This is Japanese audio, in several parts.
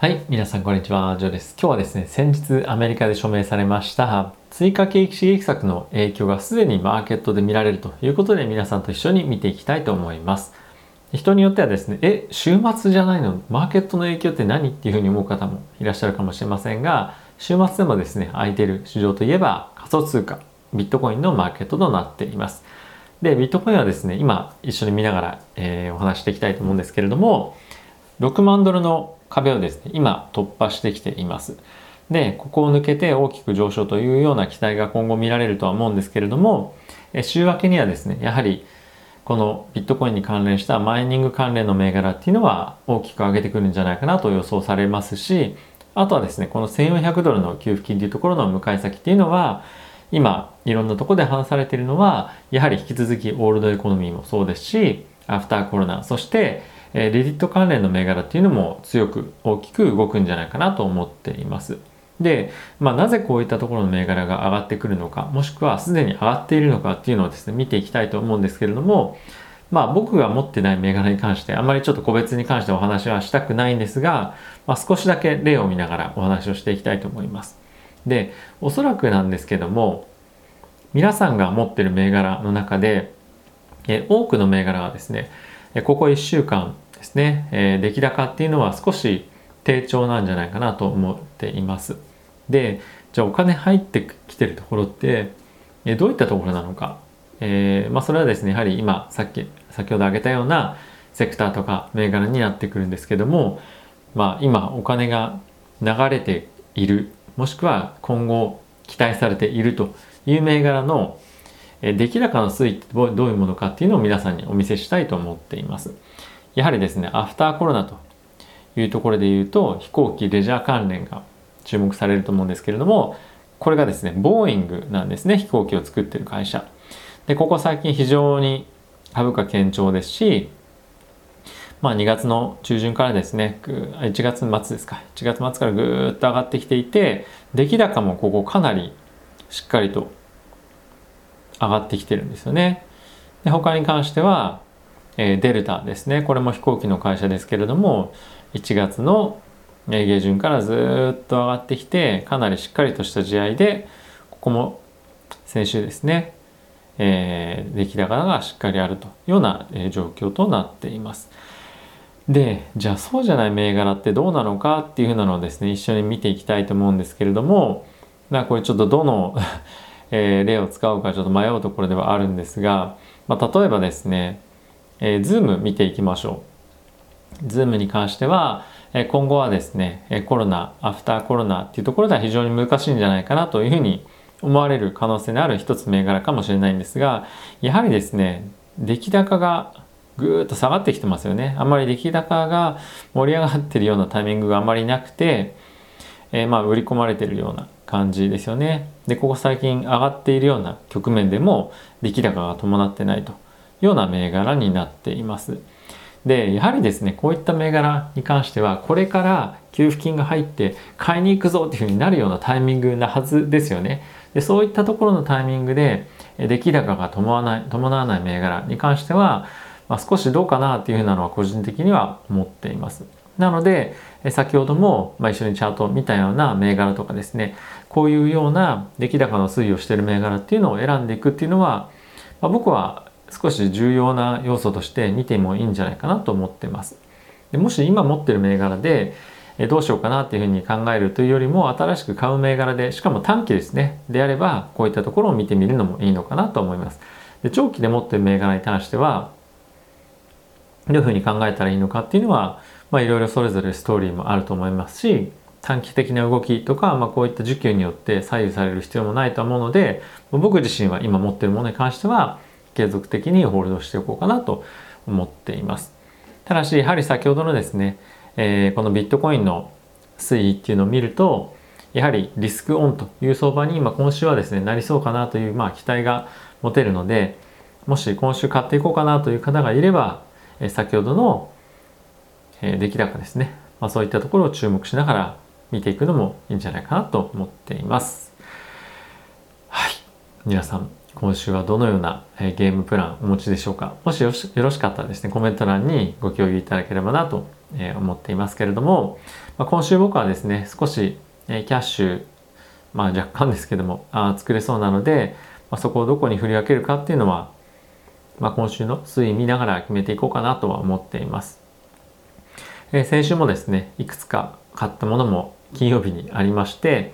はい、皆さんこんにちは、ジョーです。今日はですね、先日アメリカで署名されました追加景気刺激策の影響がすでにマーケットで見られるということで皆さんと一緒に見ていきたいと思います。人によってはですね、え、週末じゃないの？マーケットの影響って何っていうふうに思う方もいらっしゃるかもしれませんが、週末でもですね、空いてる市場といえば仮想通貨、ビットコインのマーケットとなっています。で、ビットコインはですね、今一緒に見ながら、えー、お話していきたいと思うんですけれども、6万ドルの壁をですね、今突破してきています。で、ここを抜けて大きく上昇というような期待が今後見られるとは思うんですけれども、週明けにはですね、やはりこのビットコインに関連したマイニング関連の銘柄っていうのは大きく上げてくるんじゃないかなと予想されますし、あとはですね、この1400ドルの給付金というところの向かい先っていうのは、今いろんなところで話されているのは、やはり引き続きオールドエコノミーもそうですし、アフターコロナ、そしてえー、レディット関連の銘柄っていうのも強く大きく動くんじゃないかなと思っています。で、まあ、なぜこういったところの銘柄が上がってくるのか、もしくはすでに上がっているのかっていうのをですね、見ていきたいと思うんですけれども、まあ僕が持ってない銘柄に関して、あまりちょっと個別に関してお話はしたくないんですが、まあ、少しだけ例を見ながらお話をしていきたいと思います。で、おそらくなんですけども、皆さんが持ってる銘柄の中で、え多くの銘柄はですね、ここ1週間ですね、え出来高っていうのは少し低調なんじゃないかなと思っています。で、じゃあお金入ってきてるところって、えどういったところなのか。えー、まあそれはですね、やはり今さっき、先ほど挙げたようなセクターとか銘柄になってくるんですけども、まあ今お金が流れている、もしくは今後期待されているという銘柄の出来高の推移ってどういうものかっていうのを皆さんにお見せしたいと思っています。やはりですね、アフターコロナというところで言うと、飛行機、レジャー関連が注目されると思うんですけれども、これがですね、ボーイングなんですね、飛行機を作ってる会社。で、ここ最近非常に株価堅調ですし、まあ2月の中旬からですね、1月末ですか、1月末からぐーっと上がってきていて、出来高もここかなりしっかりと上がってきてるんですよね。で他に関しては、えデルタですね。これも飛行機の会社ですけれども、1月の下旬からずっと上がってきて、かなりしっかりとした試合で、ここも先週ですね、えー、出来高がしっかりあるというような、え状況となっています。で、じゃあそうじゃない銘柄ってどうなのかっていうふうなのをですね、一緒に見ていきたいと思うんですけれども、まあこれちょっとどのえー、例を使うかちょっと迷うところではあるんですが、まあ、例えばですね、えー、Zoom 見ていきましょう。Zoom に関しては、え、今後はですね、コロナ、アフターコロナっていうところでは非常に難しいんじゃないかなというふうに思われる可能性のある一つ銘柄かもしれないんですが、やはりですね、出来高がぐーっと下がってきてますよね。あんまり出来高が盛り上がってるようなタイミングがあまりなくて、えー、まあ売り込まれてるような感じですよね。で、ここ最近上がっているような局面でも出来高が伴ってないという。ような銘柄になっています。で、やはりですね、こういった銘柄に関しては、これから給付金が入って買いに行くぞっていうふうになるようなタイミングなはずですよね。でそういったところのタイミングで、出来高が伴わない伴わない銘柄に関しては、まあ、少しどうかなっていうふうなのは個人的には思っています。なので、先ほども、ま、一緒にチャートを見たような銘柄とかですね、こういうような出来高の推移をしている銘柄っていうのを選んでいくっていうのは、まあ、僕は少し重要な要素として見てもいいんじゃないかなと思ってます。でもし今持ってる銘柄でどうしようかなっていうふうに考えるというよりも新しく買う銘柄でしかも短期ですねであればこういったところを見てみるのもいいのかなと思います。で長期で持ってる銘柄に関してはどういうふうに考えたらいいのかっていうのはまあいろいろそれぞれストーリーもあると思いますし短期的な動きとか、まあ、こういった需給によって左右される必要もないと思うので僕自身は今持ってるものに関しては継続的にホールドしておこうかなと思っています。ただし、やはり先ほどのですね、えー、このビットコインの推移っていうのを見ると、やはりリスクオンという相場に今今週はですね、なりそうかなという、まあ、期待が持てるので、もし今週買っていこうかなという方がいれば、え、先ほどの、え、出来高ですね、まあ、そういったところを注目しながら見ていくのもいいんじゃないかなと思っています。はい。皆さん、今週はどのようなゲームプランお持ちでしょうかもしよろしかったらですね、コメント欄にご共有いただければなとえ思っていますけれども、まあ、今週僕はですね少し、えキャッシュまあ若干ですけどもあ作れそうなので、ま、そこをどこに振り分けるかっていうのは、まあ、今週の推移見ながら決めていこうかなとは思っています。えー、先週もですねいくつか買ったものも金曜日にありまして、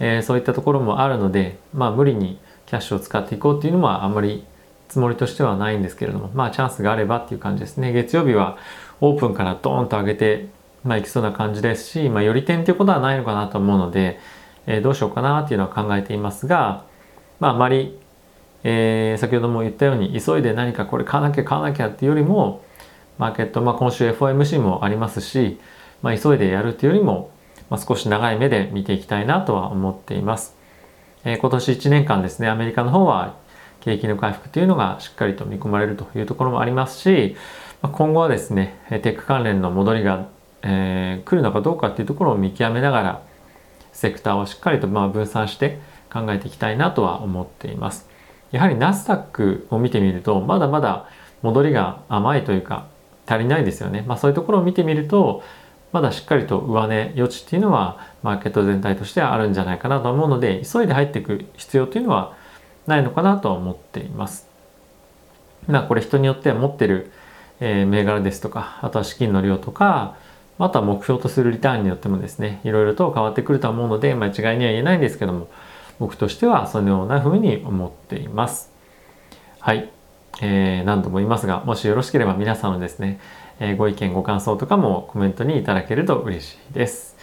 えー、そういったところもあるのでまあ無理にキャッシュを使っていこうっていうのはあんまりつもりとしてはないんですけれどもまあチャンスがあればっていう感じですね月曜日はオープンからドーンと上げてまあいきそうな感じですしまあより点っていうことはないのかなと思うので、えー、どうしようかなっていうのは考えていますがまああまり、えー、先ほども言ったように急いで何かこれ買わなきゃ買わなきゃっていうよりもマーケット、まあ、今週 FOMC もありますし、まあ、急いでやるっていうよりも、まあ、少し長い目で見ていきたいなとは思っています。えー、今年1年間ですねアメリカの方は景気の回復というのがしっかりと見込まれるというところもありますし今後はですねテック関連の戻りが、えー、来るのかどうかっていうところを見極めながらセクターをしっかりとまあ分散して考えていきたいなとは思っています。やはりナスダックを見てみるとまだまだ戻りが甘いというか足りないですよね。まあ、そういうところを見てみるとまだしっかりと上値余地っていうのはマーケット全体としてはあるんじゃないかなと思うので急いで入っていく必要というのはないのかなとは思っています。まあこれ人によっては持ってる、えー、銘柄ですとかあとは資金の量とかあとは目標とするリターンによってもですねいろいろと変わってくると思うので、まあ、一概には言えないんですけども僕としてはそのような風に思っています。はい、えー、何度も言いますがもしよろしければ皆さんのですね、えー、ご意見ご感想とかもコメントにいただけると嬉しいです。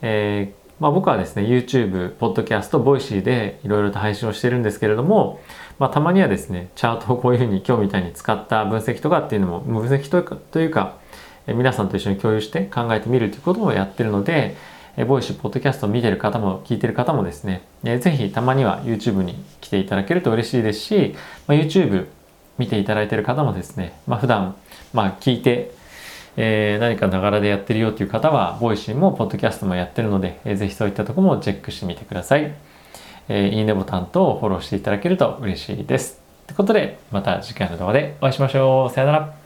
えーまあ、僕はですね YouTube、Podcast、Voicy でいろいろと配信をしてるんですけれども、まあ、たまにはですねチャートをこういうふうに今日みたいに使った分析とかっていうのも分析というかというか皆さんと一緒に共有して考えてみるということもやってるので、えボイシー、ポッドキャストを見てる方も聞いてる方もですね、ぜひたまには YouTube に来ていただけると嬉しいですし、まあ、YouTube 見ていただいてる方もですね、まあ、普段、まあ、聞いてえー、何かながらでやってるよっていう方は、ボイシーもポッドキャストもやってるので、えー、ぜひそういったとこもチェックしてみてください。えー、いいねボタンとフォローしていただけると嬉しいです。ということで、また次回の動画でお会いしましょう。さよなら。